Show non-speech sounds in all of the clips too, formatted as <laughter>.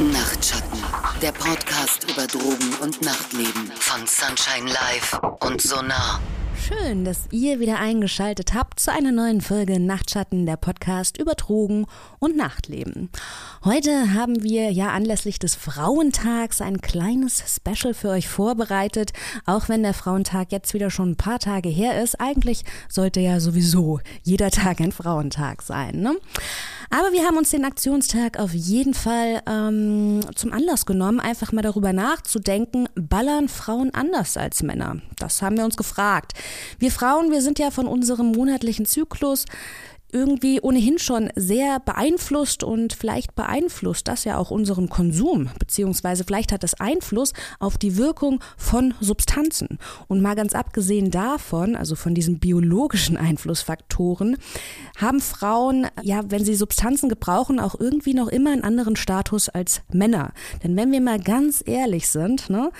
Nachtschatten, der Podcast über Drogen und Nachtleben von Sunshine Live und Sonar. Schön, dass ihr wieder eingeschaltet habt zu einer neuen Folge Nachtschatten, der Podcast über Drogen und Nachtleben. Heute haben wir ja anlässlich des Frauentags ein kleines Special für euch vorbereitet, auch wenn der Frauentag jetzt wieder schon ein paar Tage her ist. Eigentlich sollte ja sowieso jeder Tag ein Frauentag sein. Ne? Aber wir haben uns den Aktionstag auf jeden Fall ähm, zum Anlass genommen, einfach mal darüber nachzudenken, ballern Frauen anders als Männer? Das haben wir uns gefragt. Wir Frauen, wir sind ja von unserem monatlichen Zyklus irgendwie ohnehin schon sehr beeinflusst und vielleicht beeinflusst das ja auch unseren Konsum, beziehungsweise vielleicht hat das Einfluss auf die Wirkung von Substanzen. Und mal ganz abgesehen davon, also von diesen biologischen <laughs> Einflussfaktoren, haben Frauen, ja, wenn sie Substanzen gebrauchen, auch irgendwie noch immer einen anderen Status als Männer. Denn wenn wir mal ganz ehrlich sind, ne,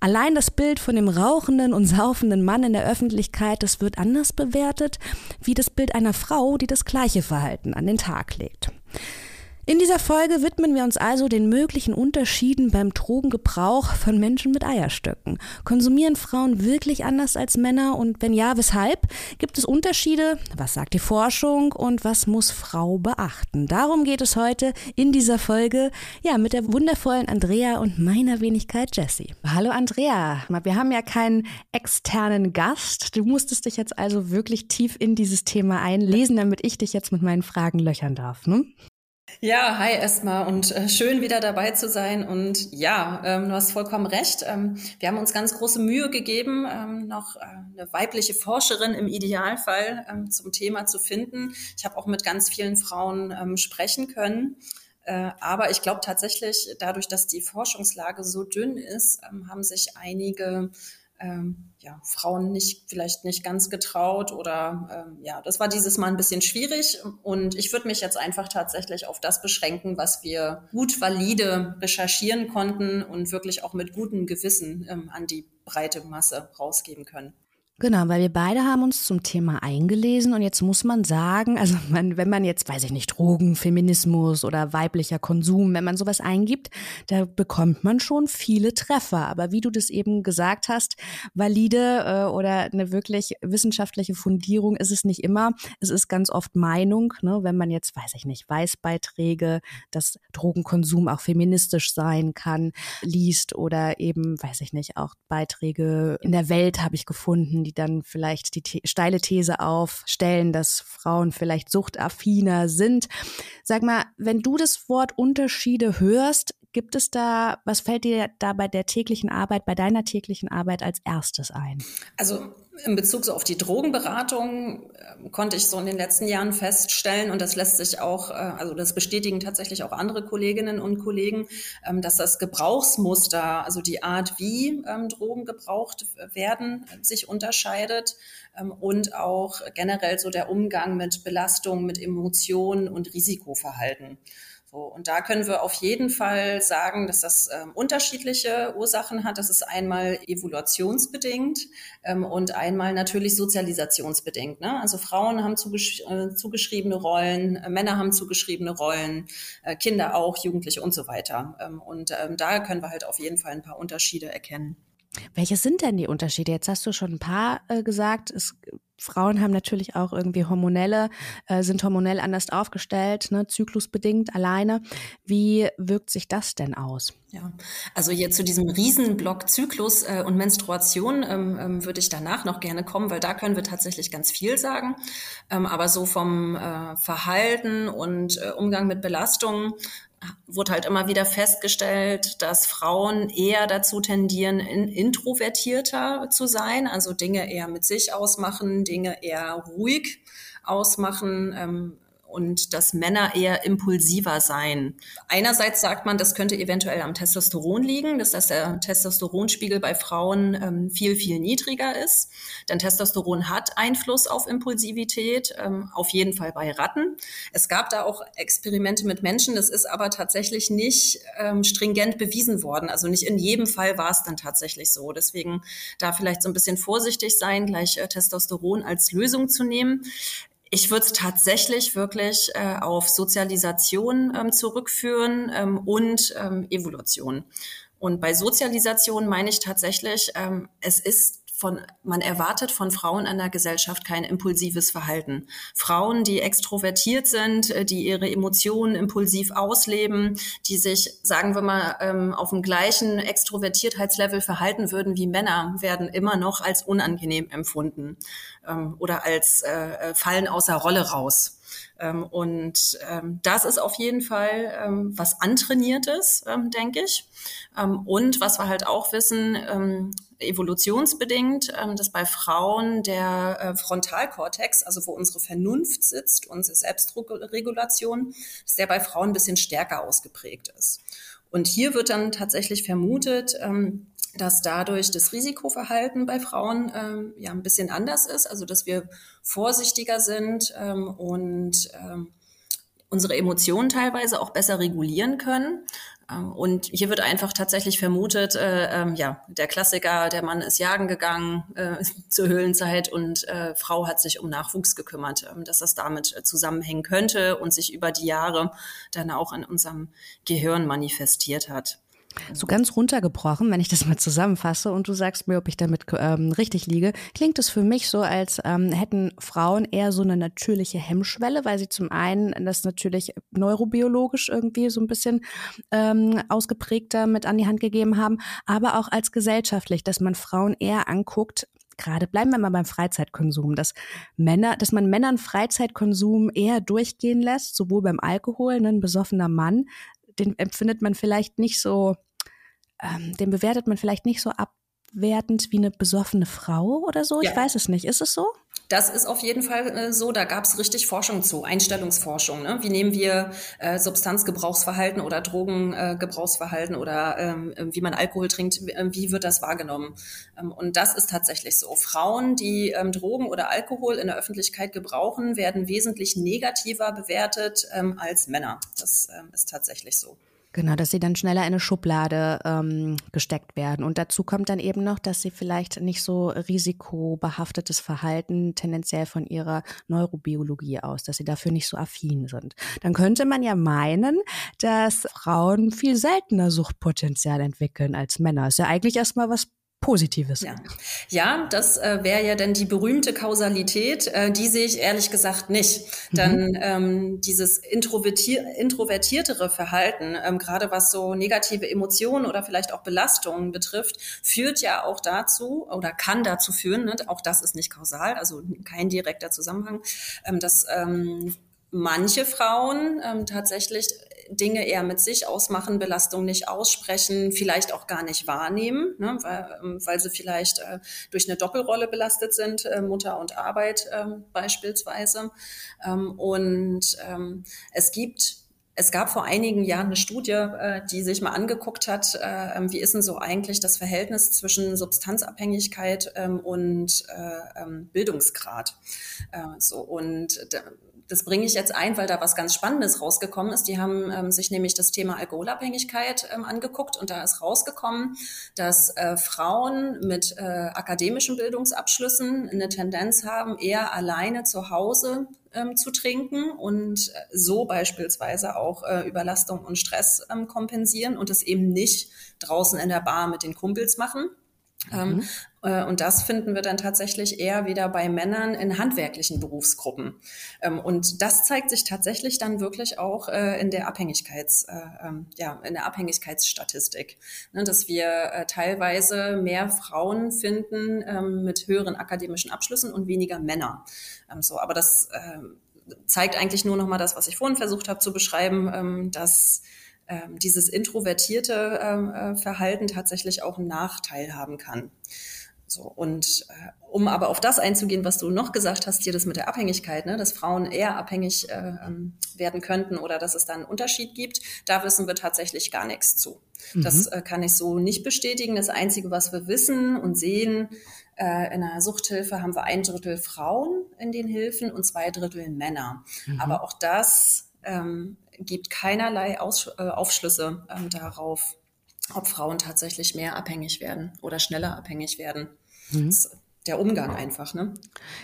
Allein das Bild von dem rauchenden und saufenden Mann in der Öffentlichkeit, das wird anders bewertet, wie das Bild einer Frau, die das gleiche Verhalten an den Tag legt. In dieser Folge widmen wir uns also den möglichen Unterschieden beim Drogengebrauch von Menschen mit Eierstöcken. Konsumieren Frauen wirklich anders als Männer und wenn ja, weshalb? Gibt es Unterschiede? Was sagt die Forschung und was muss Frau beachten? Darum geht es heute in dieser Folge, ja, mit der wundervollen Andrea und meiner Wenigkeit Jessie. Hallo Andrea, wir haben ja keinen externen Gast. Du musstest dich jetzt also wirklich tief in dieses Thema einlesen, damit ich dich jetzt mit meinen Fragen löchern darf. Ne? Ja, hi erstmal und äh, schön wieder dabei zu sein. Und ja, ähm, du hast vollkommen recht. Ähm, wir haben uns ganz große Mühe gegeben, ähm, noch äh, eine weibliche Forscherin im Idealfall ähm, zum Thema zu finden. Ich habe auch mit ganz vielen Frauen ähm, sprechen können. Äh, aber ich glaube tatsächlich, dadurch, dass die Forschungslage so dünn ist, ähm, haben sich einige ja, Frauen nicht, vielleicht nicht ganz getraut oder ähm, ja, das war dieses Mal ein bisschen schwierig und ich würde mich jetzt einfach tatsächlich auf das beschränken, was wir gut valide recherchieren konnten und wirklich auch mit gutem Gewissen ähm, an die breite Masse rausgeben können. Genau, weil wir beide haben uns zum Thema eingelesen und jetzt muss man sagen, also <laughs> man, wenn man jetzt, weiß ich nicht, Drogen, Feminismus oder weiblicher Konsum, wenn man sowas eingibt, da bekommt man schon viele Treffer. Aber wie du das eben gesagt hast, valide äh, oder eine wirklich wissenschaftliche Fundierung ist es nicht immer. Es ist ganz oft Meinung, ne, wenn man jetzt, weiß ich nicht, Weißbeiträge, dass Drogenkonsum auch feministisch sein kann, liest oder eben, weiß ich nicht, auch Beiträge in der Welt habe ich gefunden, die dann vielleicht die The steile These aufstellen, dass Frauen vielleicht suchtaffiner sind. Sag mal, wenn du das Wort Unterschiede hörst, gibt es da, was fällt dir da bei der täglichen Arbeit, bei deiner täglichen Arbeit als erstes ein? Also in Bezug so auf die Drogenberatung äh, konnte ich so in den letzten Jahren feststellen, und das lässt sich auch, äh, also das bestätigen tatsächlich auch andere Kolleginnen und Kollegen, ähm, dass das Gebrauchsmuster, also die Art, wie ähm, Drogen gebraucht werden, sich unterscheidet ähm, und auch generell so der Umgang mit Belastung, mit Emotionen und Risikoverhalten. So, und da können wir auf jeden Fall sagen, dass das ähm, unterschiedliche Ursachen hat. Das ist einmal evaluationsbedingt ähm, und einmal natürlich sozialisationsbedingt. Ne? Also Frauen haben zugesch äh, zugeschriebene Rollen, äh, Männer haben zugeschriebene Rollen, äh, Kinder auch, Jugendliche und so weiter. Ähm, und ähm, da können wir halt auf jeden Fall ein paar Unterschiede erkennen. Welche sind denn die Unterschiede? Jetzt hast du schon ein paar äh, gesagt. Es Frauen haben natürlich auch irgendwie hormonelle, äh, sind hormonell anders aufgestellt, ne, zyklusbedingt alleine. Wie wirkt sich das denn aus? Ja, also hier zu diesem Riesenblock Zyklus äh, und Menstruation ähm, ähm, würde ich danach noch gerne kommen, weil da können wir tatsächlich ganz viel sagen. Ähm, aber so vom äh, Verhalten und äh, Umgang mit Belastungen wurde halt immer wieder festgestellt, dass Frauen eher dazu tendieren, in, introvertierter zu sein, also Dinge eher mit sich ausmachen, Dinge eher ruhig ausmachen, ähm, und dass Männer eher impulsiver seien. Einerseits sagt man, das könnte eventuell am Testosteron liegen, dass, dass der Testosteronspiegel bei Frauen ähm, viel, viel niedriger ist. Denn Testosteron hat Einfluss auf Impulsivität, ähm, auf jeden Fall bei Ratten. Es gab da auch Experimente mit Menschen, das ist aber tatsächlich nicht ähm, stringent bewiesen worden. Also nicht in jedem Fall war es dann tatsächlich so. Deswegen da vielleicht so ein bisschen vorsichtig sein, gleich äh, Testosteron als Lösung zu nehmen Ich würde es tatsächlich wirklich äh, auf Sozialisation ähm, zurückführen ähm, und ähm, Evolution. Und bei Sozialisation meine ich tatsächlich, ähm, es ist von, man erwartet von Frauen in der Gesellschaft kein impulsives Verhalten. Frauen, die extrovertiert sind, äh, die ihre Emotionen impulsiv ausleben, die sich, sagen wir mal, ähm, auf dem gleichen Extrovertiertheitslevel verhalten würden wie Männer, werden immer noch als unangenehm empfunden ähm, oder als äh, äh fallen außer Rolle raus. Ähm, und ähm, das ist auf jeden Fall ähm, was antrainiertes, ähm, denke ich. Und was wir halt auch wissen, evolutionsbedingt, dass bei Frauen der äh, Frontalkortex, also wo unsere Vernunft sitzt, unsere Selbstregulation, dass der bei Frauen ein bisschen stärker ausgeprägt ist. Und hier wird dann tatsächlich vermutet, dass dadurch das Risikoverhalten bei Frauen ähm, ja ein bisschen anders ist, also dass wir vorsichtiger sind ähm, und ähm, unsere Emotionen teilweise auch besser regulieren können. Ähm, und hier wird einfach tatsächlich vermutet, äh, äh, ja, der Klassiker, der Mann ist jagen gegangen äh, <laughs> zur Höhlenzeit und äh, Frau hat sich um Nachwuchs gekümmert, äh, dass das damit äh, zusammenhängen könnte und sich über die Jahre dann auch in unserem Gehirn manifestiert hat. So ganz runtergebrochen, wenn ich das mal zusammenfasse und du sagst mir, ob ich damit ähm, richtig liege, klingt es für mich so, als ähm, hätten Frauen eher so eine natürliche Hemmschwelle, weil sie zum einen das natürlich neurobiologisch irgendwie so ein bisschen ähm, ausgeprägter mit an die Hand gegeben haben, aber auch als gesellschaftlich, dass man Frauen eher anguckt, gerade bleiben wir mal beim Freizeitkonsum, dass Männer, dass man Männern Freizeitkonsum eher durchgehen lässt, sowohl beim Alkohol, ein besoffener Mann den empfindet man vielleicht nicht so, ähm, den bewertet man vielleicht nicht so abwertend wie eine besoffene Frau oder so. Ja. Ich weiß es nicht. Ist es so? Das ist auf jeden Fall äh, so. Da gab es richtig Forschung zu, Einstellungsforschung. Ne? Wie nehmen wir äh, Substanzgebrauchsverhalten oder Drogengebrauchsverhalten äh, oder ähm, wie man Alkohol trinkt, wie, äh, wie wird das wahrgenommen? Ähm, und das ist tatsächlich so. Frauen, die ähm, Drogen oder Alkohol in der Öffentlichkeit gebrauchen, werden wesentlich negativer bewertet ähm, als Männer. Das ähm, ist tatsächlich so. Genau, dass sie dann schneller in eine Schublade ähm, gesteckt werden. Und dazu kommt dann eben noch, dass sie vielleicht nicht so risikobehaftetes Verhalten tendenziell von ihrer Neurobiologie aus, dass sie dafür nicht so affin sind. Dann könnte man ja meinen, dass Frauen viel seltener Suchtpotenzial entwickeln als Männer. Ist ja eigentlich erstmal was Positives. Ja, ja das äh, wäre ja dann die berühmte Kausalität. Äh, die sehe ich ehrlich gesagt nicht. Mhm. Dann ähm, dieses introvertier introvertiertere Verhalten, ähm, gerade was so negative Emotionen oder vielleicht auch Belastungen betrifft, führt ja auch dazu oder kann dazu führen, ne, auch das ist nicht kausal, also kein direkter Zusammenhang, ähm, dass ähm, manche Frauen ähm, tatsächlich Dinge eher mit sich ausmachen, Belastung nicht aussprechen, vielleicht auch gar nicht wahrnehmen, ne, weil, ähm, weil sie vielleicht äh, durch eine Doppelrolle belastet sind, äh, Mutter und Arbeit äh, beispielsweise. Ähm, und ähm, es gibt es gab vor einigen Jahren eine Studie, äh, die sich mal angeguckt hat, äh, ähm, wie ist denn so eigentlich das Verhältnis zwischen Substanzabhängigkeit ähm, und äh, Bildungsgrad. So und das bringe ich jetzt ein, weil da was ganz Spannendes rausgekommen ist. Die haben ähm, sich nämlich das Thema Alkoholabhängigkeit ähm, angeguckt und da ist rausgekommen, dass äh, Frauen mit äh, akademischen Bildungsabschlüssen eine Tendenz haben, eher alleine zu Hause ähm, zu trinken und äh, so beispielsweise auch äh, Überlastung und Stress ähm, kompensieren und es eben nicht draußen in der Bar mit den Kumpels machen. Ähm, mhm. Ähm, und das finden wir dann tatsächlich eher wieder bei Männern in handwerklichen Berufsgruppen. Ähm, und das zeigt sich tatsächlich dann wirklich auch äh, in der Abhängigkeits, äh, ähm, ja, in der Abhängigkeitsstatistik, ne, dass wir äh, teilweise mehr Frauen finden ähm, mit höheren akademischen Abschlüssen und weniger Männer. So, aber das zeigt eigentlich nur noch mal das, was ich vorhin versucht habe zu beschreiben, dass dieses introvertierte äh, Verhalten tatsächlich auch einen Nachteil haben kann. So, und äh, um aber auf das einzugehen, was du noch gesagt hast, hier das mit der Abhängigkeit, ne, dass Frauen eher abhängig äh, ähm, werden könnten oder dass es da einen Unterschied gibt, da wissen wir tatsächlich gar nichts zu. Mhm. Das äh, kann ich so nicht bestätigen. Das Einzige, was wir wissen und sehen, äh, in der Suchthilfe haben wir ein Drittel Frauen in den Hilfen und zwei Drittel Männer. Mhm. Aber auch das ähm, gibt keinerlei Aus, äh, Aufschlüsse ähm, darauf, ob Frauen tatsächlich mehr abhängig werden oder schneller abhängig werden. Mhm. Der Umgang einfach. Ne?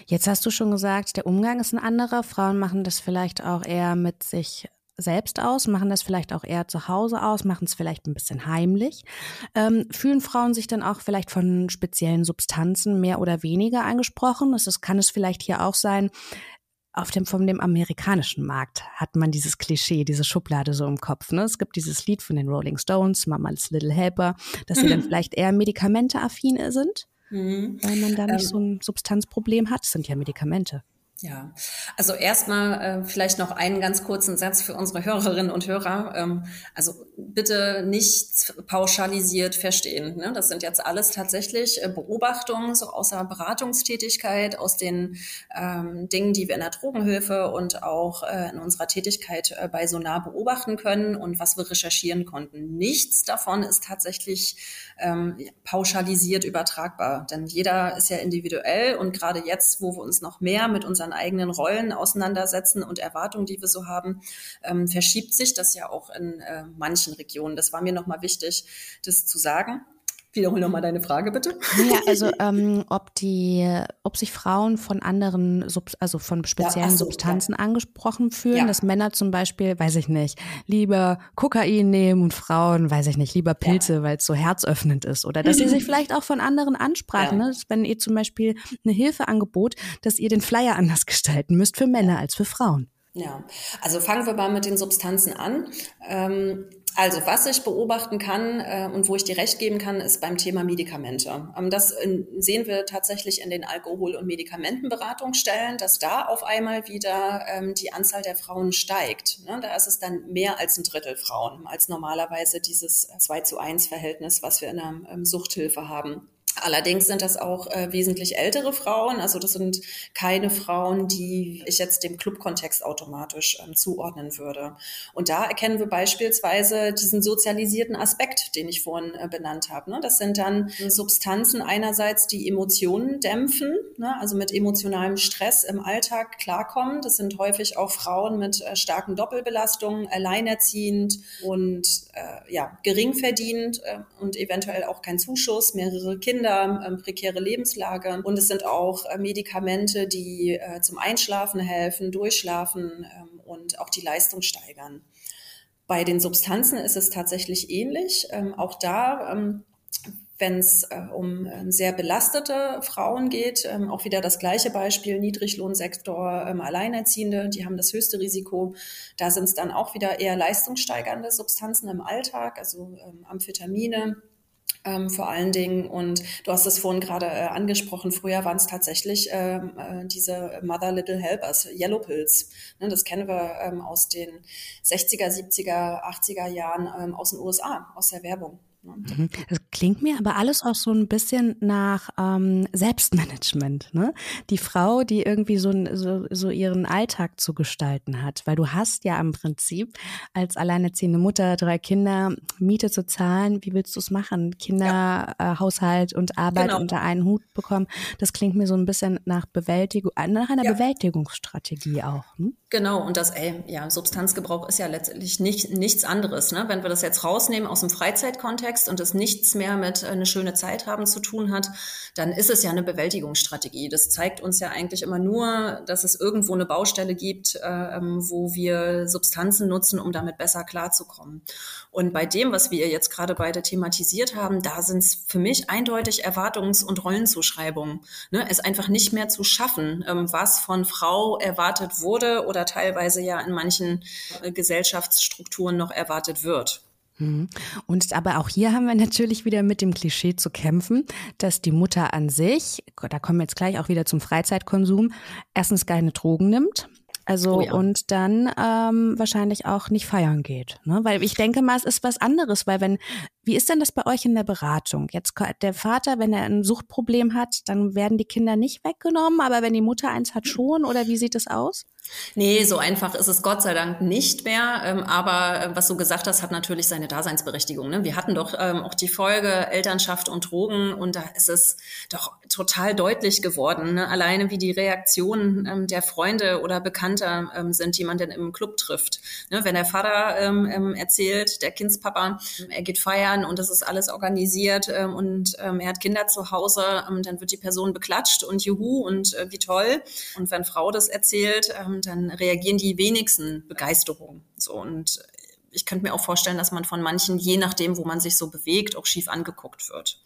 Jetzt hast du schon gesagt, der Umgang ist ein anderer. Frauen machen das vielleicht auch eher mit sich selbst aus, machen das vielleicht auch eher zu Hause aus, machen es vielleicht ein bisschen heimlich. Ähm, fühlen Frauen sich dann auch vielleicht von speziellen Substanzen mehr oder weniger angesprochen? Das ist, kann es vielleicht hier auch sein, auf dem, von dem amerikanischen Markt hat man dieses Klischee, diese Schublade so im Kopf. Ne? Es gibt dieses Lied von den Rolling Stones, Mama's Little Helper, dass sie dann <laughs> vielleicht eher medikamenteaffin sind, mhm. weil man da nicht ähm, so ein Substanzproblem hat. Das sind ja Medikamente. Ja, also erstmal äh, vielleicht noch einen ganz kurzen Satz für unsere Hörerinnen und Hörer. Ähm, also bitte nicht pauschalisiert verstehen. Ne? Das sind jetzt alles tatsächlich äh, Beobachtungen so außer Beratungstätigkeit, aus den ähm, Dingen, die wir in der Drogenhilfe und auch äh, in unserer Tätigkeit äh, bei Sonar beobachten können und was wir recherchieren konnten. Nichts davon ist tatsächlich ähm, pauschalisiert übertragbar, denn jeder ist ja individuell und gerade jetzt, wo wir uns noch mehr mit unseren eigenen Rollen auseinandersetzen und Erwartungen, die wir so haben, ähm, verschiebt sich das ja auch in äh, manchen Regionen. Das war mir nochmal wichtig, das zu sagen. Wiederhol nochmal deine Frage, bitte. Ja, also <laughs> ähm, ob die, ob sich Frauen von anderen, Sub also von speziellen ja, so, Substanzen ja. angesprochen fühlen, ja. dass Männer zum Beispiel, weiß ich nicht, lieber Kokain nehmen und Frauen, weiß ich nicht, lieber Pilze, weil es so herzöffnend ist. Oder dass sie sich <laughs> vielleicht auch von anderen ansprachen, ne? wenn ihr zum Beispiel eine Hilfeangebot, dass ihr den Flyer anders gestalten müsst für Männer als für Frauen. Ja, also fangen wir mal mit den Substanzen an. Ähm, also was ich beobachten kann äh, und wo ich dir recht geben kann, ist beim Thema Medikamente. Ähm, das in, sehen wir tatsächlich in den Alkohol- und Medikamentenberatungsstellen, dass da auf einmal wieder ähm, die Anzahl der Frauen steigt. Ne? Da ist es dann mehr als ein Drittel Frauen als normalerweise dieses 2 zu 1 Verhältnis, was wir in der ähm, Suchthilfe haben. Allerdings sind das auch äh, wesentlich ältere Frauen. Also das sind keine Frauen, die ich jetzt dem Clubkontext automatisch ähm, zuordnen würde. Und da erkennen wir beispielsweise diesen sozialisierten Aspekt, den ich vorhin äh, benannt habe. Ne? Das sind dann Substanzen einerseits, die Emotionen dämpfen, ne? also mit emotionalem Stress im Alltag klarkommen. Das sind häufig auch Frauen mit äh, starken Doppelbelastungen, alleinerziehend und äh, ja, gering verdient äh, und eventuell auch kein Zuschuss, mehrere Kinder Kinder, ähm, prekäre Lebenslage. Und es sind auch äh, Medikamente, die äh, zum Einschlafen helfen, Durchschlafen ähm, und auch die Leistung steigern. Bei den Substanzen ist es tatsächlich ähnlich. Ähm, auch da ähm, wenn es äh, um äh, sehr belastete Frauen geht, ähm, auch wieder das gleiche Beispiel, Niedriglohnsektor, ähm, Alleinerziehende, die haben das höchste Risiko. Da sind es dann auch wieder eher leistungssteigernde Substanzen im Alltag, also ähm, Amphetamine, ähm, vor allen Dingen. Und du hast es vorhin gerade äh, angesprochen, früher waren es tatsächlich ähm, äh, diese Mother Little Helpers, Yellow Pills. Ne, das kennen wir ähm, aus den 60er, 70er, 80er Jahren ähm, aus den USA, aus der Werbung. Mhm. Das klingt mir aber alles auch so ein bisschen nach ähm, Selbstmanagement. Ne? Die Frau, die irgendwie so, so, so ihren Alltag zu gestalten hat. Weil du hast ja im Prinzip als alleinerziehende Mutter drei Kinder Miete zu zahlen. Wie willst du es machen? Kinder, ja. äh, Haushalt und Arbeit genau. unter einen Hut bekommen. Das klingt mir so ein bisschen nach Bewältigung, äh, nach einer ja. Bewältigungsstrategie auch. Hm? Genau, und das, ey, ja, Substanzgebrauch ist ja letztendlich nicht, nichts anderes. Ne? Wenn wir das jetzt rausnehmen aus dem Freizeitkontext und es nichts mehr mit äh, eine schöne Zeit haben zu tun hat, dann ist es ja eine Bewältigungsstrategie. Das zeigt uns ja eigentlich immer nur, dass es irgendwo eine Baustelle gibt, äh, ähm, wo wir Substanzen nutzen, um damit besser klarzukommen. Und bei dem, was wir jetzt gerade beide thematisiert haben, da sind es für mich eindeutig Erwartungs- und Rollenzuschreibungen. Ne? Es einfach nicht mehr zu schaffen, ähm, was von Frau erwartet wurde oder teilweise ja in manchen äh, Gesellschaftsstrukturen noch erwartet wird. Mhm. Und aber auch hier haben wir natürlich wieder mit dem Klischee zu kämpfen, dass die Mutter an sich, da kommen wir jetzt gleich auch wieder zum Freizeitkonsum, erstens keine Drogen nimmt, also oh ja. und dann ähm, wahrscheinlich auch nicht feiern geht. Ne? Weil ich denke mal, es ist was anderes, weil wenn, wie ist denn das bei euch in der Beratung? Jetzt der Vater, wenn er ein Suchtproblem hat, dann werden die Kinder nicht weggenommen, aber wenn die Mutter eins hat schon, oder wie sieht es aus? Nee, so einfach ist es Gott sei Dank nicht mehr. Ähm, aber äh, was du gesagt hast, hat natürlich seine Daseinsberechtigung. Ne? Wir hatten doch ähm, auch die Folge Elternschaft und Drogen und da ist es doch total deutlich geworden. Ne? Alleine wie die Reaktionen ähm, der Freunde oder Bekannter ähm, sind, die man denn im Club trifft. Ne? Wenn der Vater ähm, ähm erzählt, der Kindspapa, er geht feiern und das ist alles organisiert ähm, und ähm, er hat Kinder zu Hause, dann wird die Person beklatscht und juhu und äh, wie toll. Und wenn Frau das erzählt, dann reagieren die wenigsten Begeisterung. So und ich könnte mir auch vorstellen, dass man von manchen, je nachdem, wo man sich so bewegt, auch schief angeguckt wird.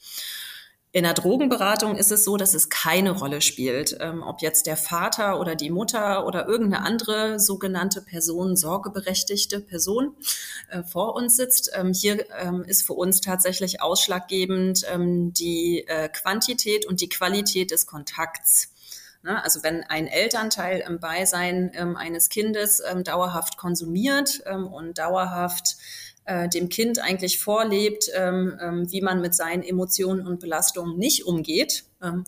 In der Drogenberatung ist es so, dass es keine Rolle spielt, ähm, ob jetzt der Vater oder die Mutter oder irgendeine andere sogenannte Person, sorgeberechtigte Person äh, vor uns sitzt. Ähm, hier ähm, ist für uns tatsächlich ausschlaggebend ähm, die äh, Quantität und die Qualität des Kontakts. Ne? Also wenn ein Elternteil im Beisein ähm, eines Kindes ähm, dauerhaft konsumiert und dauerhaft äh, dem Kind eigentlich vorlebt, ähm, ähm, wie man mit seinen Emotionen und Belastungen nicht umgeht, ähm,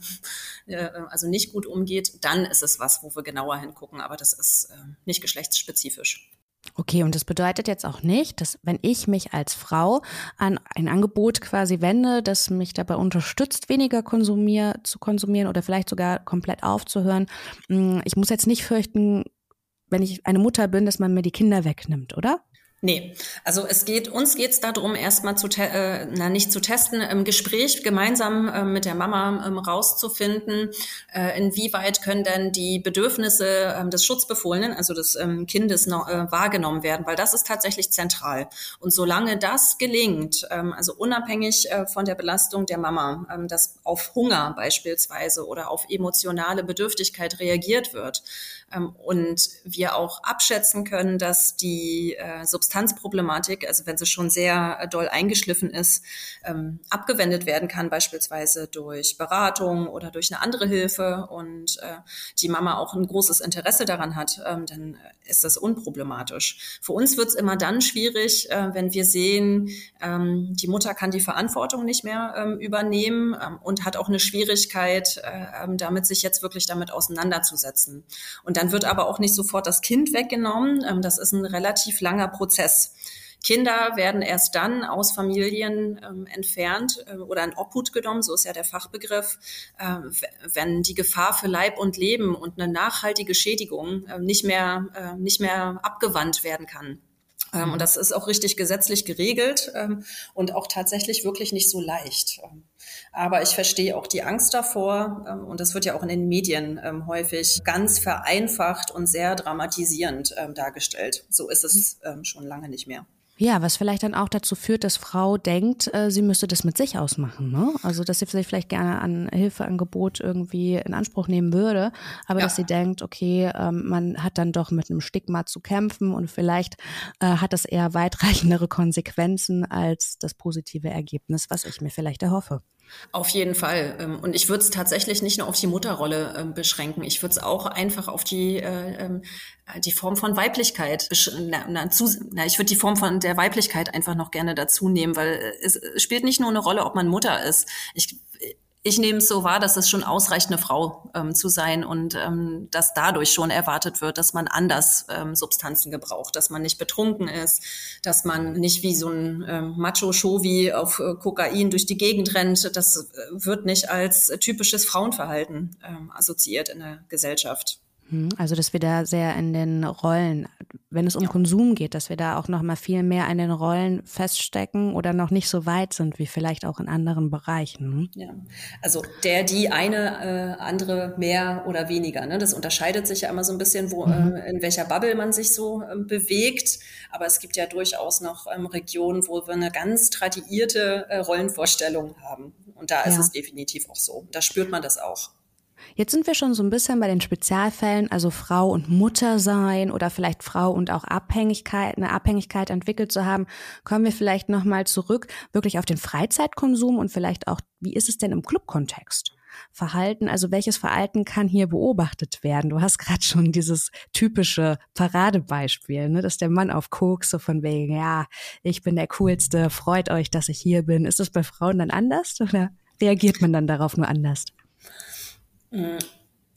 äh, also nicht gut umgeht, dann ist es was, wo wir genauer hingucken. Aber das ist äh, nicht geschlechtsspezifisch. Okay, und das bedeutet jetzt auch nicht, dass wenn ich mich als Frau an ein Angebot quasi wende, das mich dabei unterstützt, weniger konsumier zu konsumieren oder vielleicht sogar komplett aufzuhören, hm, ich muss jetzt nicht fürchten, wenn ich eine Mutter bin, dass man mir die Kinder wegnimmt, oder? Nee, also es geht, uns geht es darum, erstmal zu, äh, na nicht zu testen, im Gespräch gemeinsam äh, mit der Mama ähm, rauszufinden, äh, inwieweit können denn die Bedürfnisse ähm, des Schutzbefohlenen, also des ähm, Kindes, noch, äh, wahrgenommen werden, weil das ist tatsächlich zentral. Und solange das gelingt, ähm, also unabhängig äh, von der Belastung der Mama, ähm, dass auf Hunger beispielsweise oder auf emotionale Bedürftigkeit reagiert wird, und wir auch abschätzen können, dass die äh, Substanzproblematik, also wenn sie schon sehr äh, doll eingeschliffen ist, ähm, abgewendet werden kann, beispielsweise durch Beratung oder durch eine andere Hilfe und äh, die Mama auch ein großes Interesse daran hat, ähm, dann ist das unproblematisch. Für uns wird es immer dann schwierig, wenn wir sehen, ähm, die Mutter kann die Verantwortung nicht mehr ähm, übernehmen ähm, und hat auch eine Schwierigkeit, ähm, damit sich jetzt wirklich damit auseinanderzusetzen. Und dann wird aber auch nicht sofort das Kind weggenommen. Ähm, das ist ein relativ langer Prozess. Kinder werden erst dann aus Familien ähm, entfernt äh, oder in Obhut genommen, so ist ja der Fachbegriff, äh, wenn die Gefahr für Leib und Leben und eine nachhaltige Schädigung äh, nicht mehr, äh, nicht mehr abgewandt werden kann. Ähm, und das ist auch richtig gesetzlich geregelt ähm, und auch tatsächlich wirklich nicht so leicht. Ähm, aber ich verstehe auch die Angst davor, und das wird ja auch in den Medien häufig ganz vereinfacht und sehr dramatisierend dargestellt. So ist es schon lange nicht mehr. Ja, was vielleicht dann auch dazu führt, dass Frau denkt, äh, sie müsste das mit sich ausmachen. Ne? Also, dass sie sich vielleicht gerne an Hilfeangebot irgendwie in Anspruch nehmen würde, aber ja. dass sie denkt, okay, ähm, man hat dann doch mit einem Stigma zu kämpfen und vielleicht äh, hat das eher weitreichendere Konsequenzen als das positive Ergebnis, was ich mir vielleicht erhoffe. Auf jeden Fall. Ähm, und ich würde es tatsächlich nicht nur auf die Mutterrolle ähm, beschränken. Ich würde es auch einfach auf die, äh, ähm, die Form von Weiblichkeit, na, na, zu, na, ich würde die Form von der Weiblichkeit einfach noch gerne dazu nehmen, weil es spielt nicht nur eine Rolle, ob man Mutter ist. Ich, ich nehme es so wahr, dass es schon ausreicht, eine Frau ähm, zu sein und ähm, dass dadurch schon erwartet wird, dass man anders ähm, Substanzen gebraucht, dass man nicht betrunken ist, dass man nicht wie so ein ähm, Macho-Show auf äh, Kokain durch die Gegend rennt. Das äh, wird nicht als typisches Frauenverhalten ähm, assoziiert in der Gesellschaft. Hm, also, dass wir da sehr in den Rollen, wenn es um ja. Konsum geht, dass wir da auch noch mal viel mehr in den Rollen feststecken oder noch nicht so weit sind wie vielleicht auch in anderen Bereichen. Hm? Ja, also der, die eine, äh, andere mehr oder weniger. Ne? Das unterscheidet sich ja immer so ein bisschen, wo mhm. äh, in welcher Bubble man sich so äh, bewegt. Aber es gibt ja durchaus noch ähm, Regionen, wo wir eine ganz tradierte äh, Rollenvorstellung haben. Und da ist ja. es definitiv auch so. Da spürt man das auch. Jetzt sind wir schon so ein bisschen bei den Spezialfällen, also Frau und Mutter sein oder vielleicht Frau und auch Abhängigkeit, eine Abhängigkeit entwickelt zu haben. Kommen wir vielleicht nochmal zurück wirklich auf den Freizeitkonsum und vielleicht auch, wie ist es denn im Clubkontext? Verhalten, also welches Verhalten kann hier beobachtet werden? Du hast gerade schon dieses typische Paradebeispiel, ne, dass der Mann auf Koks so von wegen, ja, ich bin der coolste, freut euch, dass ich hier bin. Ist das bei Frauen dann anders oder reagiert man dann darauf nur anders?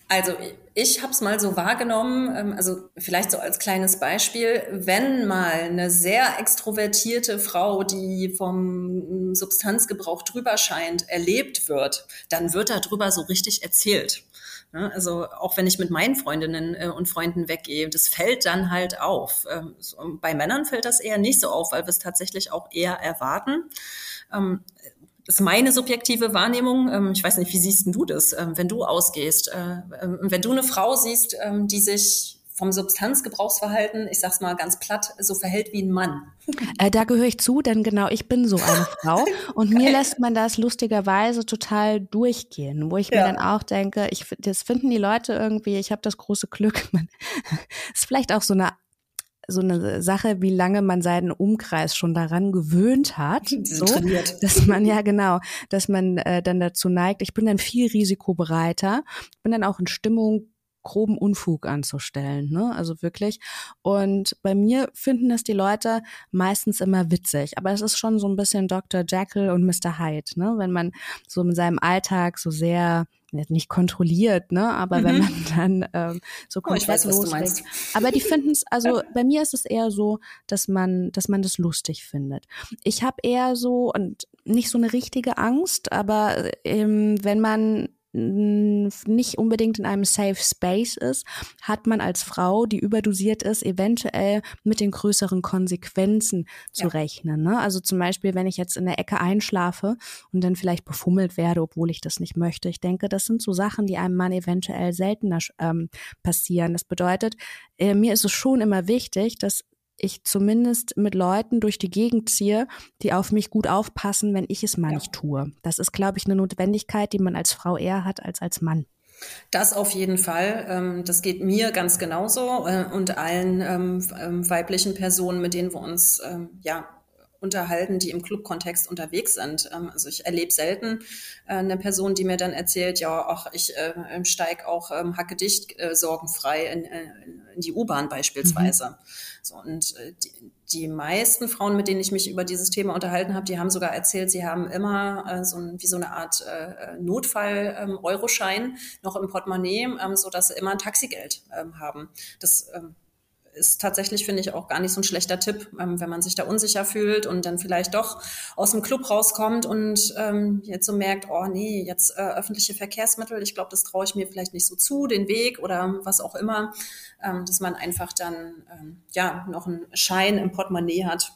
Also ich habe es mal so wahrgenommen, ähm, also vielleicht so als kleines Beispiel, wenn mal eine sehr extrovertierte Frau, die vom Substanzgebrauch drüber scheint, erlebt wird, dann wird darüber so richtig erzählt. Ne? Also auch wenn ich mit meinen Freundinnen äh, und Freunden weggehe, das fällt dann halt auf. Ähm, bei Männern fällt das eher nicht so auf, weil wir es tatsächlich auch eher erwarten. Das ist meine subjektive Wahrnehmung. Ähm, ich weiß nicht, wie siehst du das, ähm, wenn du ausgehst? Äh, ähm, wenn du eine Frau siehst, die sich vom Substanzgebrauchsverhalten, ich sag's mal ganz platt, so verhält wie ein Mann. <laughs> Äh, da gehöre ich zu, denn genau, ich bin so eine Frau. <laughs> Und mir lässt man das lustigerweise total durchgehen, wo ich ja. mir dann auch denke, ich, das finden die Leute irgendwie, ich habe das große Glück. <laughs> Man, ist vielleicht auch so eine so eine Sache, wie lange man seinen Umkreis schon daran gewöhnt hat, so, dass man ja genau, dass man äh, dann dazu neigt. Ich bin dann viel risikobereiter, bin dann auch in Stimmung groben Unfug anzustellen, ne? Also wirklich. Und bei mir finden das die Leute meistens immer witzig. Aber es ist schon so ein bisschen Dr. Jekyll und Mr. Hyde, ne? Wenn man so in seinem Alltag so sehr nicht kontrolliert, ne? Aber mhm. wenn man dann ähm, so komplett oh, weiß, loslegt. Aber die finden es, also <laughs> bei mir ist es eher so, dass man, dass man das lustig findet. Ich habe eher so und nicht so eine richtige Angst, aber ähm, wenn man nicht unbedingt in einem Safe Space ist, hat man als Frau, die überdosiert ist, eventuell mit den größeren Konsequenzen zu ja. rechnen. Ne? Also zum Beispiel, wenn ich jetzt in der Ecke einschlafe und dann vielleicht befummelt werde, obwohl ich das nicht möchte. Ich denke, das sind so Sachen, die einem Mann eventuell seltener ähm, passieren. Das bedeutet, äh, mir ist es schon immer wichtig, dass ich zumindest mit Leuten durch die Gegend ziehe, die auf mich gut aufpassen, wenn ich es mal ja. nicht tue. Das ist, glaube ich, eine Notwendigkeit, die man als Frau eher hat als als Mann. Das auf jeden Fall. Ähm, das geht mir ganz genauso äh, und allen ähm, ähm, weiblichen Personen, mit denen wir uns ja unterhalten, die im Clubkontext unterwegs sind. Also ich erlebe selten äh, eine Person, die mir dann erzählt, ja, ach, ich äh, steige auch ähm, hackedicht äh, sorgenfrei in, in die U-Bahn beispielsweise. Mhm. So, und äh, die, die meisten Frauen, mit denen ich mich über dieses Thema unterhalten habe, die haben sogar erzählt, sie haben immer äh, so ein, wie so eine Art äh, Notfall-Euroschein ähm, noch im Portemonnaie, ähm, so dass sie immer ein Taxigeld ähm, haben. Das ähm, ist tatsächlich, finde ich, auch gar nicht so ein schlechter Tipp, ähm, wenn man sich da unsicher fühlt und dann vielleicht doch aus dem Club rauskommt und ähm, jetzt so merkt, oh nee, jetzt äh, öffentliche Verkehrsmittel, ich glaube, das traue ich mir vielleicht nicht so zu, den Weg oder was auch immer, ähm, dass man einfach dann ähm, ja noch einen Schein im Portemonnaie hat,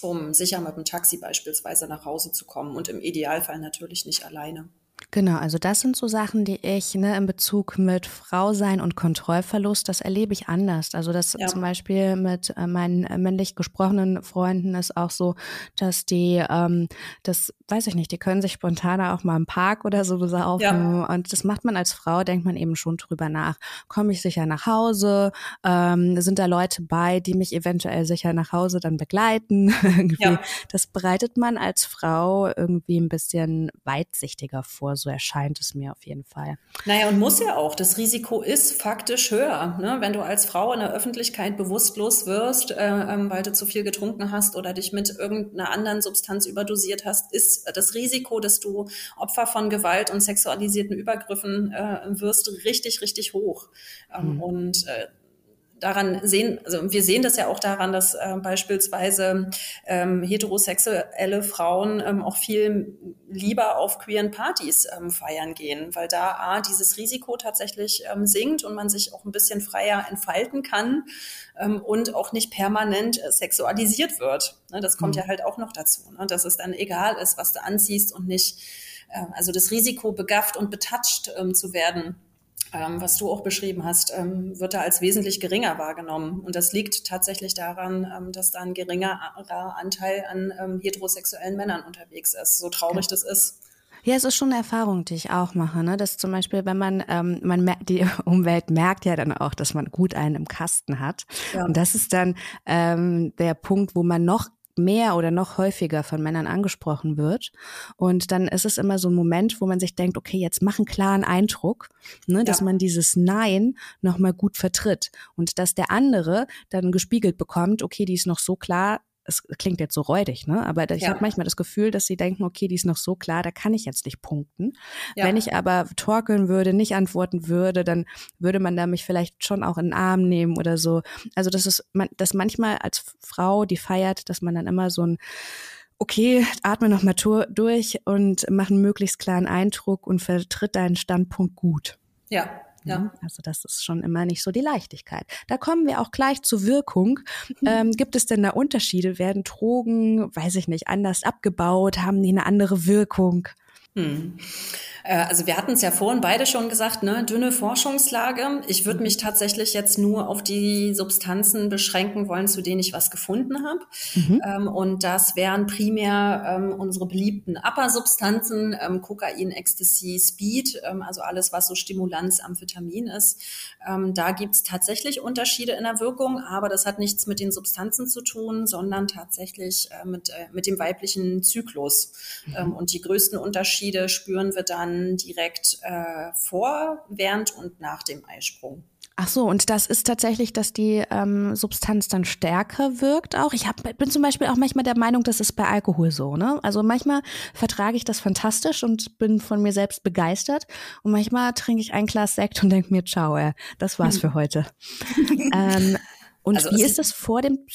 um sicher mit dem Taxi beispielsweise nach Hause zu kommen und im Idealfall natürlich nicht alleine. Genau, also das sind so Sachen, die ich ne, in Bezug mit Frau sein und Kontrollverlust, das erlebe ich anders. Also das ja. zum Beispiel mit äh, meinen äh, männlich gesprochenen Freunden ist auch so, dass die, ähm, das weiß ich nicht, die können sich spontaner auch mal im Park oder so besaufen. Ja. Und das macht man als Frau, denkt man eben schon drüber nach. Komme ich sicher nach Hause? Ähm, sind da Leute bei, die mich eventuell sicher nach Hause dann begleiten? <laughs> ja. Das bereitet man als Frau irgendwie ein bisschen weitsichtiger vor so erscheint es mir auf jeden Fall. Naja, und muss ja auch. Das Risiko ist faktisch höher. Ne? Wenn du als Frau in der Öffentlichkeit bewusstlos wirst, äh, ähm, weil du zu viel getrunken hast oder dich mit irgendeiner anderen Substanz überdosiert hast, ist das Risiko, dass du Opfer von Gewalt und sexualisierten Übergriffen äh, wirst, richtig, richtig hoch. Ähm, mhm. Und äh, daran sehen, also wir sehen das ja auch daran, dass äh, beispielsweise ähm, heterosexuelle Frauen ähm, auch viel lieber auf queeren Partys ähm, feiern gehen, weil da A, dieses Risiko tatsächlich ähm, sinkt und man sich auch ein bisschen freier entfalten kann ähm, und auch nicht permanent äh, sexualisiert wird. Ne, das kommt mhm. ja halt auch noch dazu, ne, dass es dann egal ist, was du anziehst und nicht, äh, also das Risiko begafft und betatscht ähm, zu werden ähm, was du auch beschrieben hast, ähm, wird da als wesentlich geringer wahrgenommen. Und das liegt tatsächlich daran, ähm, dass da ein geringerer Anteil an ähm, heterosexuellen Männern unterwegs ist, so traurig okay. das ist. Ja, es ist schon eine Erfahrung, die ich auch mache, ne? Dass zum Beispiel, wenn man, ähm, man die <laughs> Umwelt merkt ja dann auch, dass man gut einen im Kasten hat. Ja. Und das ist dann ähm, der Punkt, wo man noch mehr oder noch häufiger von Männern angesprochen wird. Und dann ist es immer so ein Moment, wo man sich denkt, okay, jetzt mach einen klaren Eindruck, ne, dass man dieses Nein nochmal gut vertritt und dass der andere dann gespiegelt bekommt, okay, die ist noch so klar, es klingt jetzt so räudig, ne? Aber ich ja. habe manchmal das Gefühl, dass sie denken, okay, die ist noch so klar, da kann ich jetzt nicht punkten. Ja. Wenn ich aber torkeln würde, nicht antworten würde, dann würde man da mich vielleicht schon auch in den Arm nehmen oder so. Also das ist, man, das manchmal als Frau, die feiert, dass man dann immer so ein okay, atme noch mal durch und mach einen möglichst klaren Eindruck und vertritt deinen Standpunkt gut. Ja, ja. Ne? Also das ist schon immer nicht so die Leichtigkeit. Da kommen wir auch gleich zur Wirkung. Mhm. <laughs> Ähm, gibt es denn da Unterschiede? Werden Drogen, weiß ich nicht, anders abgebaut? Haben die eine andere Wirkung? Hm. Äh, also wir hatten es ja vorhin beide schon gesagt, ne, dünne Forschungslage. Ich würde mich tatsächlich jetzt nur auf die Substanzen beschränken wollen, zu denen ich was gefunden habe. Mhm. Ähm, und das wären primär ähm, unsere beliebten Upper-Substanzen, ähm, Kokain, Ecstasy, Speed, ähm, also alles, was so Stimulanz, Amphetamin ist. Ähm, da gibt's tatsächlich Unterschiede in der Wirkung, aber das hat nichts mit den Substanzen zu tun, sondern tatsächlich äh, mit, äh, mit dem weiblichen Zyklus. Mhm. Ähm, und die größten Unterschiede spüren wir dann direkt äh, vor, während und nach dem Eisprung. Ach so, und das ist tatsächlich, dass die ähm, Substanz dann stärker wirkt auch. Ich hab, bin zum Beispiel auch manchmal der Meinung, das ist bei Alkohol so. Ne? Also manchmal vertrage ich das fantastisch und bin von mir selbst begeistert. Und manchmal trinke ich ein Glas Sekt und denke mir, ciao, ey, das war's <laughs> für heute. ähm, und also wie ist es vor dem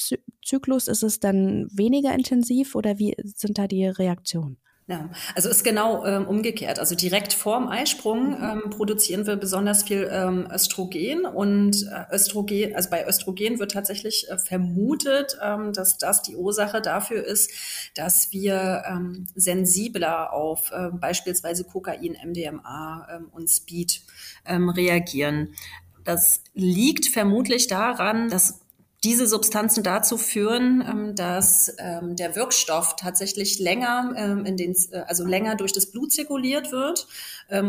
Zyklus? Ist es dann weniger intensiv oder wie sind da die Reaktionen? Ja, also ist genau ähm, umgekehrt. Also direkt vorm Eisprung mhm. ähm, produzieren wir besonders viel ähm, Östrogen und äh, Östrogen, also bei Östrogen wird tatsächlich äh, vermutet, ähm, dass das die Ursache dafür ist, dass wir ähm, sensibler auf äh, beispielsweise Kokain, MDMA ähm, und Speed ähm, reagieren. Das liegt vermutlich daran, dass diese Substanzen dazu führen, ähm, dass ähm, der Wirkstoff tatsächlich länger ähm, in den, äh, also länger durch das Blut zirkuliert wird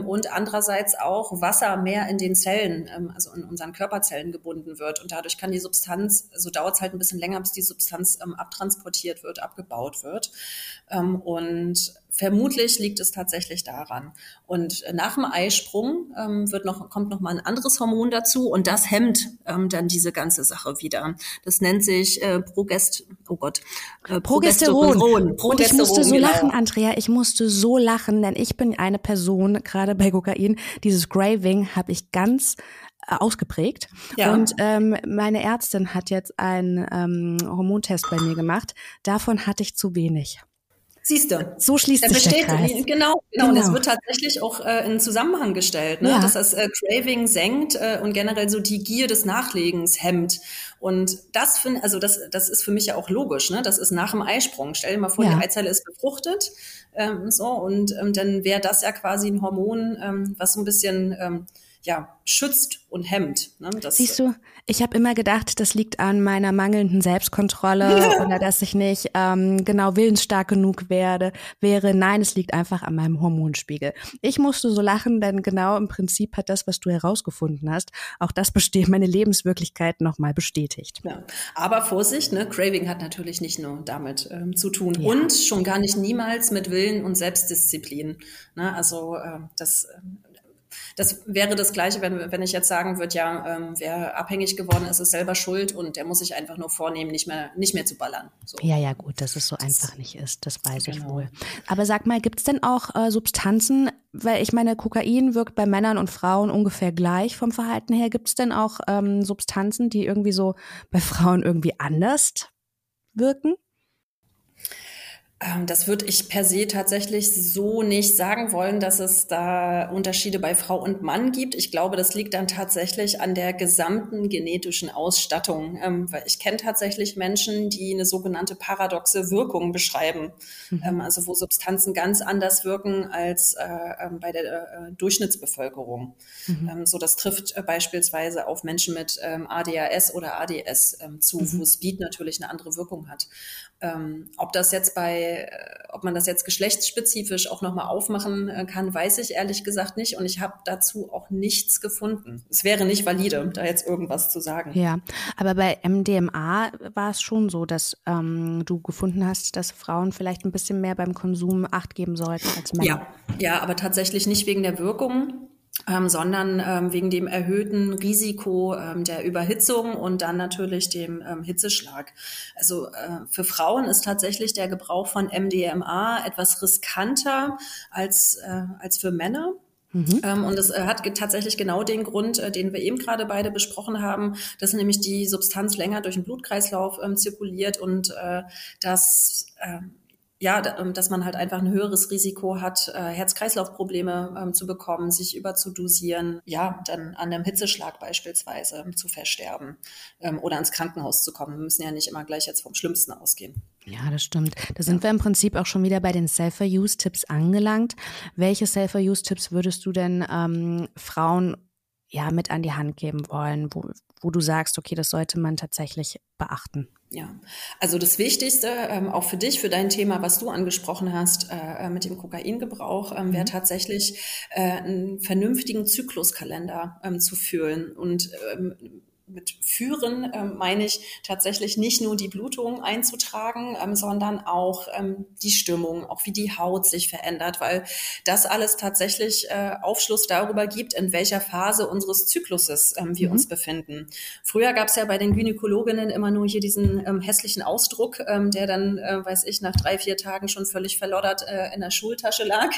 und andererseits auch Wasser mehr in den Zellen, also in unseren Körperzellen gebunden wird. Und dadurch kann die Substanz, so dauert es halt ein bisschen länger, bis die Substanz abtransportiert wird, abgebaut wird. Und Vermutlich liegt es tatsächlich daran. Und nach dem Eisprung ähm, wird noch, kommt noch mal ein anderes Hormon dazu und das hemmt ähm, dann diese ganze Sache wieder. Das nennt sich äh, Progest, oh Gott, äh, Progesteron. Progesteron. Und ich musste so genau. lachen, Andrea. Ich musste so lachen, denn ich bin eine Person, gerade bei Kokain, dieses Graving habe ich ganz äh, ausgeprägt. Ja. Und ähm, meine Ärztin hat jetzt einen ähm, Hormontest bei mir gemacht. Davon hatte ich zu wenig. Siehst du. So schließt er sich besteht, der Kreis. Genau, genau, genau. Und es wird tatsächlich auch äh, in Zusammenhang gestellt, ne? Ja. dass das äh, Craving senkt äh, und generell so die Gier des Nachlegens hemmt. Und das finde, also das, das ist für mich ja auch logisch, ne? Das ist nach dem Eisprung. Stell dir mal vor, ja. die Eizelle ist befruchtet, ähm, so und ähm, dann wäre das ja quasi ein Hormon, ähm, was so ein bisschen ähm, ja, schützt und hemmt. Ne? Das, Siehst du, ich habe immer gedacht, das liegt an meiner mangelnden Selbstkontrolle <laughs> oder dass ich nicht ähm, genau willensstark genug werde, wäre. Nein, es liegt einfach an meinem Hormonspiegel. Ich musste so lachen, denn genau im Prinzip hat das, was du herausgefunden hast, auch das besteht, meine Lebenswirklichkeit nochmal bestätigt. Ja. Aber Vorsicht, ne? Craving hat natürlich nicht nur damit ähm, zu tun ja. und schon gar nicht niemals mit Willen und Selbstdisziplin. Ne? Also äh, das das wäre das Gleiche, wenn, wenn ich jetzt sagen würde, ja, ähm, wer abhängig geworden ist, ist selber schuld und der muss sich einfach nur vornehmen, nicht mehr, nicht mehr zu ballern. So. Ja, ja, gut, dass es so das, einfach nicht ist, das weiß genau. ich wohl. Aber sag mal, gibt es denn auch äh, Substanzen, weil ich meine, Kokain wirkt bei Männern und Frauen ungefähr gleich vom Verhalten her. Gibt es denn auch ähm, Substanzen, die irgendwie so bei Frauen irgendwie anders wirken? Ähm, das würde ich per se tatsächlich so nicht sagen wollen, dass es da Unterschiede bei Frau und Mann gibt. Ich glaube, das liegt dann tatsächlich an der gesamten genetischen Ausstattung. Ähm, weil ich kenne tatsächlich Menschen, die eine sogenannte paradoxe Wirkung beschreiben. Mhm. Ähm, also wo Substanzen ganz anders wirken als äh, bei der äh, Durchschnittsbevölkerung. Mhm. so das trifft äh, beispielsweise auf Menschen mit ADHS oder ADS zu, mhm. wo Speed natürlich eine andere Wirkung hat. Ähm, ob das jetzt bei, äh, ob man das jetzt geschlechtsspezifisch auch nochmal aufmachen äh, kann, weiß ich ehrlich gesagt nicht. Und ich habe dazu auch nichts gefunden. Es wäre nicht valide, da jetzt irgendwas zu sagen. Ja, aber bei MDMA war es schon so, dass ähm, du gefunden hast, dass Frauen vielleicht ein bisschen mehr beim Konsum Acht geben sollten als Männer. Ja, ja, aber tatsächlich nicht wegen der Wirkung, ähm, sondern ähm, wegen dem erhöhten Risiko ähm, der Überhitzung und dann natürlich dem ähm, Hitzeschlag. Also äh, für Frauen ist tatsächlich der Gebrauch von MDMA etwas riskanter als, äh, als für Männer. Mhm. Ähm, und es äh, hat tatsächlich genau den Grund, äh, den wir eben gerade beide besprochen haben, dass nämlich die Substanz länger durch den Blutkreislauf ähm, zirkuliert und äh, dass äh, ja, ähm, dass man halt einfach ein höheres Risiko hat, äh, Herz-Kreislauf-Probleme ähm, zu bekommen, sich überzudosieren, ja, dann an einem Hitzeschlag beispielsweise ähm, zu versterben oder ins Krankenhaus zu kommen. Wir müssen ja nicht immer gleich jetzt vom Schlimmsten ausgehen. Ja, das stimmt. Da sind wir im Prinzip auch schon wieder bei den Self-Use-Tipps angelangt. Welche Self-Use-Tipps würdest du denn ähm, Frauen ja mit an die Hand geben wollen, wo, wo du sagst, okay, das sollte man tatsächlich beachten? Ja, also das Wichtigste, ähm, auch für dich, für dein Thema, was du angesprochen hast äh, mit dem Kokaingebrauch, ähm, wäre mhm. tatsächlich äh, einen vernünftigen Zykluskalender ähm, zu führen und ähm, mit führen ähm, meine ich tatsächlich nicht nur die Blutung einzutragen, ähm, sondern auch ähm, die Stimmung, auch wie die Haut sich verändert, weil das alles tatsächlich äh, Aufschluss darüber gibt, in welcher Phase unseres Zykluses ähm, wir mhm. uns befinden. Früher gab es ja bei den Gynäkologinnen immer nur hier diesen ähm, hässlichen Ausdruck, ähm, der dann, äh, weiß ich, nach drei, vier Tagen schon völlig verloddert äh, in der Schultasche lag.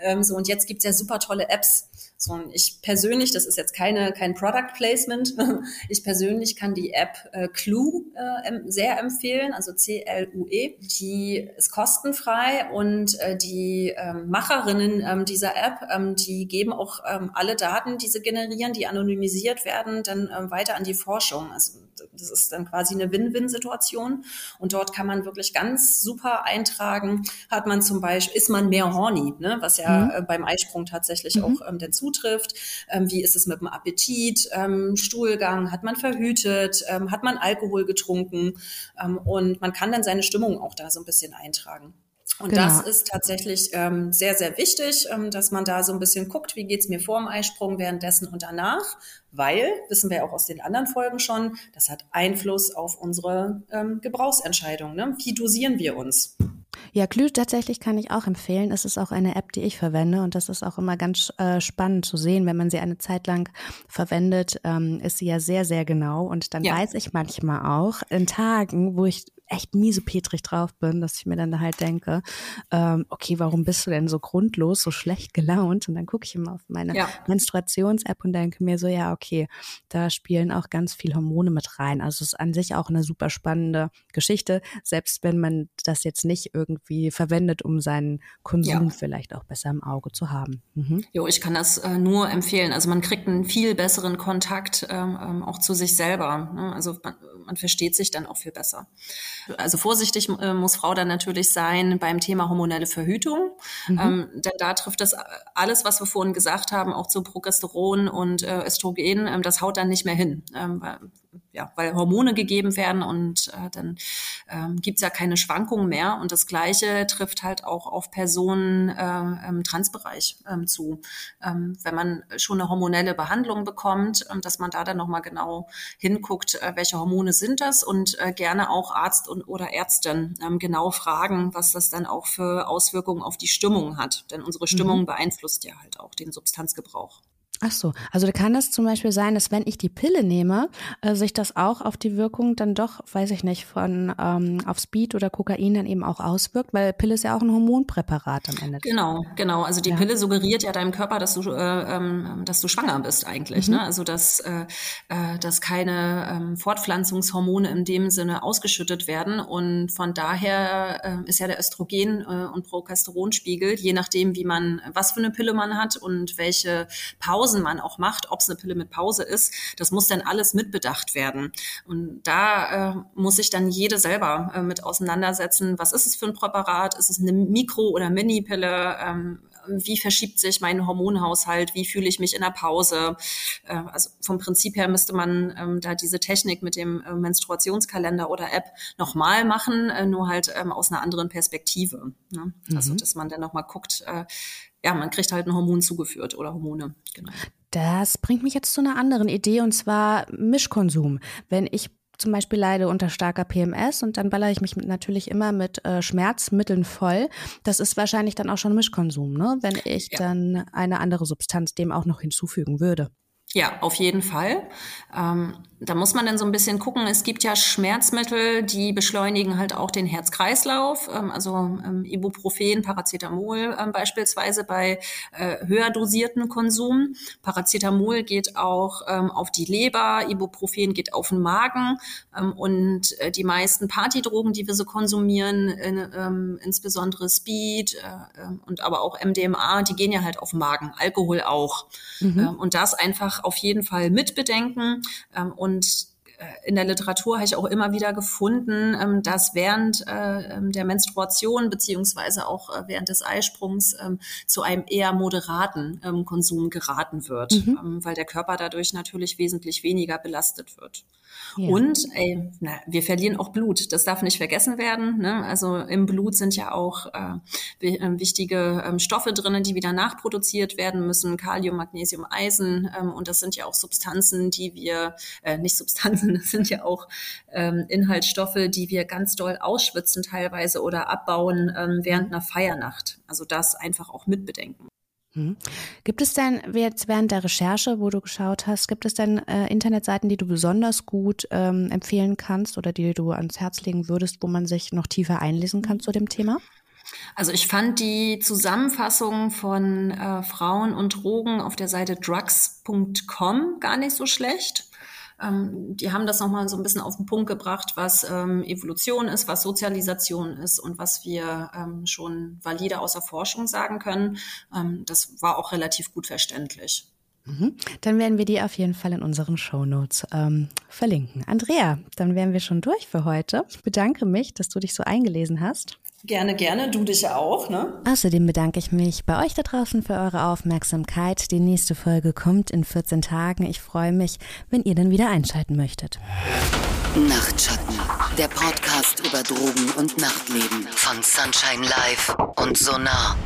Ähm, so und jetzt gibt's ja super tolle Apps. So, und ich persönlich, das ist jetzt keine kein Product Placement, <laughs> Ich persönlich kann die App äh, Clue äh, sehr empfehlen, also C-L-U-E. Die ist kostenfrei und äh, die ähm, Macherinnen ähm, dieser App, ähm, die geben auch ähm, alle Daten, die sie generieren, die anonymisiert werden, dann ähm, weiter an die Forschung. Also das ist dann quasi eine Win-Win-Situation. Und dort kann man wirklich ganz super eintragen, hat man zum Beispiel, ist man mehr horny, ne? was ja mhm. äh, beim Eisprung tatsächlich mhm. auch ähm, der zutrifft. Ähm, wie ist es mit dem Appetit, ähm, Stuhlgang, hat man verhütet, ähm, hat man Alkohol getrunken ähm, und man kann dann seine Stimmung auch da so ein bisschen eintragen. Und genau. das ist tatsächlich ähm, sehr, sehr wichtig, ähm, dass man da so ein bisschen guckt, wie geht's mir vor dem Eisprung, währenddessen und danach, weil, wissen wir auch aus den anderen Folgen schon, das hat Einfluss auf unsere ähm, Gebrauchsentscheidung. Ne? Wie dosieren wir uns? Ja, Glüh tatsächlich kann ich auch empfehlen. Es ist auch eine App, die ich verwende und das ist auch immer ganz äh, spannend zu sehen, wenn man sie eine Zeit lang verwendet, ähm, ist sie ja sehr, sehr genau und dann ja. weiß ich manchmal auch in Tagen, wo ich echt miesepetrig drauf bin, dass ich mir dann halt denke, ähm, okay, warum bist du denn so grundlos, so schlecht gelaunt? Und dann gucke ich immer auf meine ja. Menstruations-App und denke mir so, ja, okay, da spielen auch ganz viel Hormone mit rein. Also es ist an sich auch eine super spannende Geschichte, selbst wenn man das jetzt nicht irgendwie verwendet, um seinen Konsum ja. vielleicht auch besser im Auge zu haben. Mhm. Jo, ich kann das äh, nur empfehlen. Also man kriegt einen viel besseren Kontakt ähm, ähm auch zu sich selber. Ne? Also man, man versteht sich dann auch viel besser. Also vorsichtig äh, muss Frau dann natürlich sein beim Thema hormonelle Verhütung, mhm. ähm, denn da trifft das alles, was wir vorhin gesagt haben, auch zu Progesteron und äh, Östrogen, ähm, das haut dann nicht mehr hin. Ähm, ja, weil Hormone gegeben werden und äh, dann ähm, gibt ja keine Schwankungen mehr. Und das Gleiche trifft halt auch auf Personen äh, im Transbereich ähm, zu. Ähm, wenn man schon eine hormonelle Behandlung bekommt, ähm, dass man da dann nochmal genau hinguckt, äh, welche Hormone sind das und äh, gerne auch Arzt und, oder Ärztin ähm, genau fragen, was das dann auch für Auswirkungen auf die Stimmung hat. Denn unsere Stimmung mhm. beeinflusst ja halt auch den Substanzgebrauch. Ach so, also kann das zum Beispiel sein, dass wenn ich die Pille nehme, äh, sich das auch auf die Wirkung dann doch, weiß ich nicht, von ähm, auf Speed oder Kokain dann eben auch auswirkt, weil Pille ist ja auch ein Hormonpräparat am Ende. Genau, genau. Also die ja. Pille suggeriert ja deinem Körper, dass du, äh, ähm, dass du schwanger bist eigentlich. Mhm. Ne? Also dass, äh, äh, dass keine ähm, Fortpflanzungshormone in dem Sinne ausgeschüttet werden und von daher äh, ist ja der Östrogen äh, und Progesteronspiegel, je nachdem, wie man, was für eine Pille man hat und welche Pause Pausen man auch macht, ob es eine Pille mit Pause ist, das muss dann alles mitbedacht werden. Und da äh, muss sich dann jede selber äh, mit auseinandersetzen. Was ist es für ein Präparat? Ist es eine Mikro- oder Mini-Pille? Ähm, wie verschiebt sich mein Hormonhaushalt, wie fühle ich mich in der Pause. Äh, also vom Prinzip her müsste man ähm, da diese Technik mit dem äh, Menstruationskalender oder App nochmal machen, äh, nur halt ähm, aus einer anderen Perspektive. Ne? Also, mhm. Also dass man dann nochmal guckt, äh, ja, man kriegt halt ein Hormon zugeführt oder Hormone. Genau. Das bringt mich jetzt zu einer anderen Idee und zwar Mischkonsum. Wenn ich zum Beispiel leide unter starker PMS und dann ballere ich mich natürlich immer mit äh, Schmerzmitteln voll. Das ist wahrscheinlich dann auch schon Mischkonsum, ne? wenn ich ja. dann eine andere Substanz dem auch noch hinzufügen würde. Ja, auf jeden Fall. Ähm, da muss man dann so ein bisschen gucken. Es gibt ja Schmerzmittel, die beschleunigen halt auch den Herzkreislauf. Ähm, also ähm, Ibuprofen, Paracetamol ähm, beispielsweise bei äh, höher dosierten Konsum. Paracetamol geht auch ähm, auf die Leber, Ibuprofen geht auf den Magen. Ähm, und äh, die meisten Partydrogen, die wir so konsumieren, in, insbesondere Speed äh und aber auch MDMA, die gehen ja halt auf den Magen. Alkohol auch. Mhm. und das einfach auf jeden Fall mitbedenken. und und äh, in der Literatur habe ich auch immer wieder gefunden, ähm, dass während äh, ähm, der Menstruation beziehungsweise auch äh, während des Eisprungs ähm, zu einem eher moderaten Konsum geraten wird, mhm. weil der Körper dadurch natürlich wesentlich weniger belastet wird. Ja. Und ey, na, wir verlieren auch Blut. Das darf nicht vergessen werden. Ne? Also im Blut sind ja auch äh, wichtige ähm, Stoffe drinnen, die wieder nachproduziert werden müssen. Kalium, Magnesium, Eisen. Ähm, und das sind ja auch Substanzen, die wir, äh, nicht Substanzen, <laughs> das sind ja auch ähm, Inhaltsstoffe, die wir ganz doll ausschwitzen teilweise oder abbauen ähm, während einer Feiernacht. Also das einfach auch mitbedenken. Mhm. Gibt es denn jetzt während der Recherche, wo du geschaut hast, gibt es denn äh, Internetseiten, die du besonders gut ähm, empfehlen kannst oder die du ans Herz legen würdest, wo man sich noch tiefer einlesen kann zu dem Thema? Also ich fand die Zusammenfassung von äh, Frauen und Drogen auf der Seite drugs.com gar nicht so schlecht. Ähm, die haben das nochmal so ein bisschen auf den Punkt gebracht, was ähm, Evolution ist, was Sozialisation ist und was wir ähm, schon valide aus der Forschung sagen können. Ähm, das war auch relativ gut verständlich. Mhm. Dann werden wir die auf jeden Fall in unseren Shownotes ähm, verlinken. Andrea, dann wären wir schon durch für heute. Ich bedanke mich, dass du dich so eingelesen hast. Gerne, gerne. Du dich ja auch, ne? Außerdem bedanke ich mich bei euch da draußen für eure Aufmerksamkeit. Die nächste Folge kommt in 14 Tagen. Ich freue mich, wenn ihr dann wieder einschalten möchtet. Nachtschatten, der Podcast über Drogen und Nachtleben von Sunshine Live und Sonar.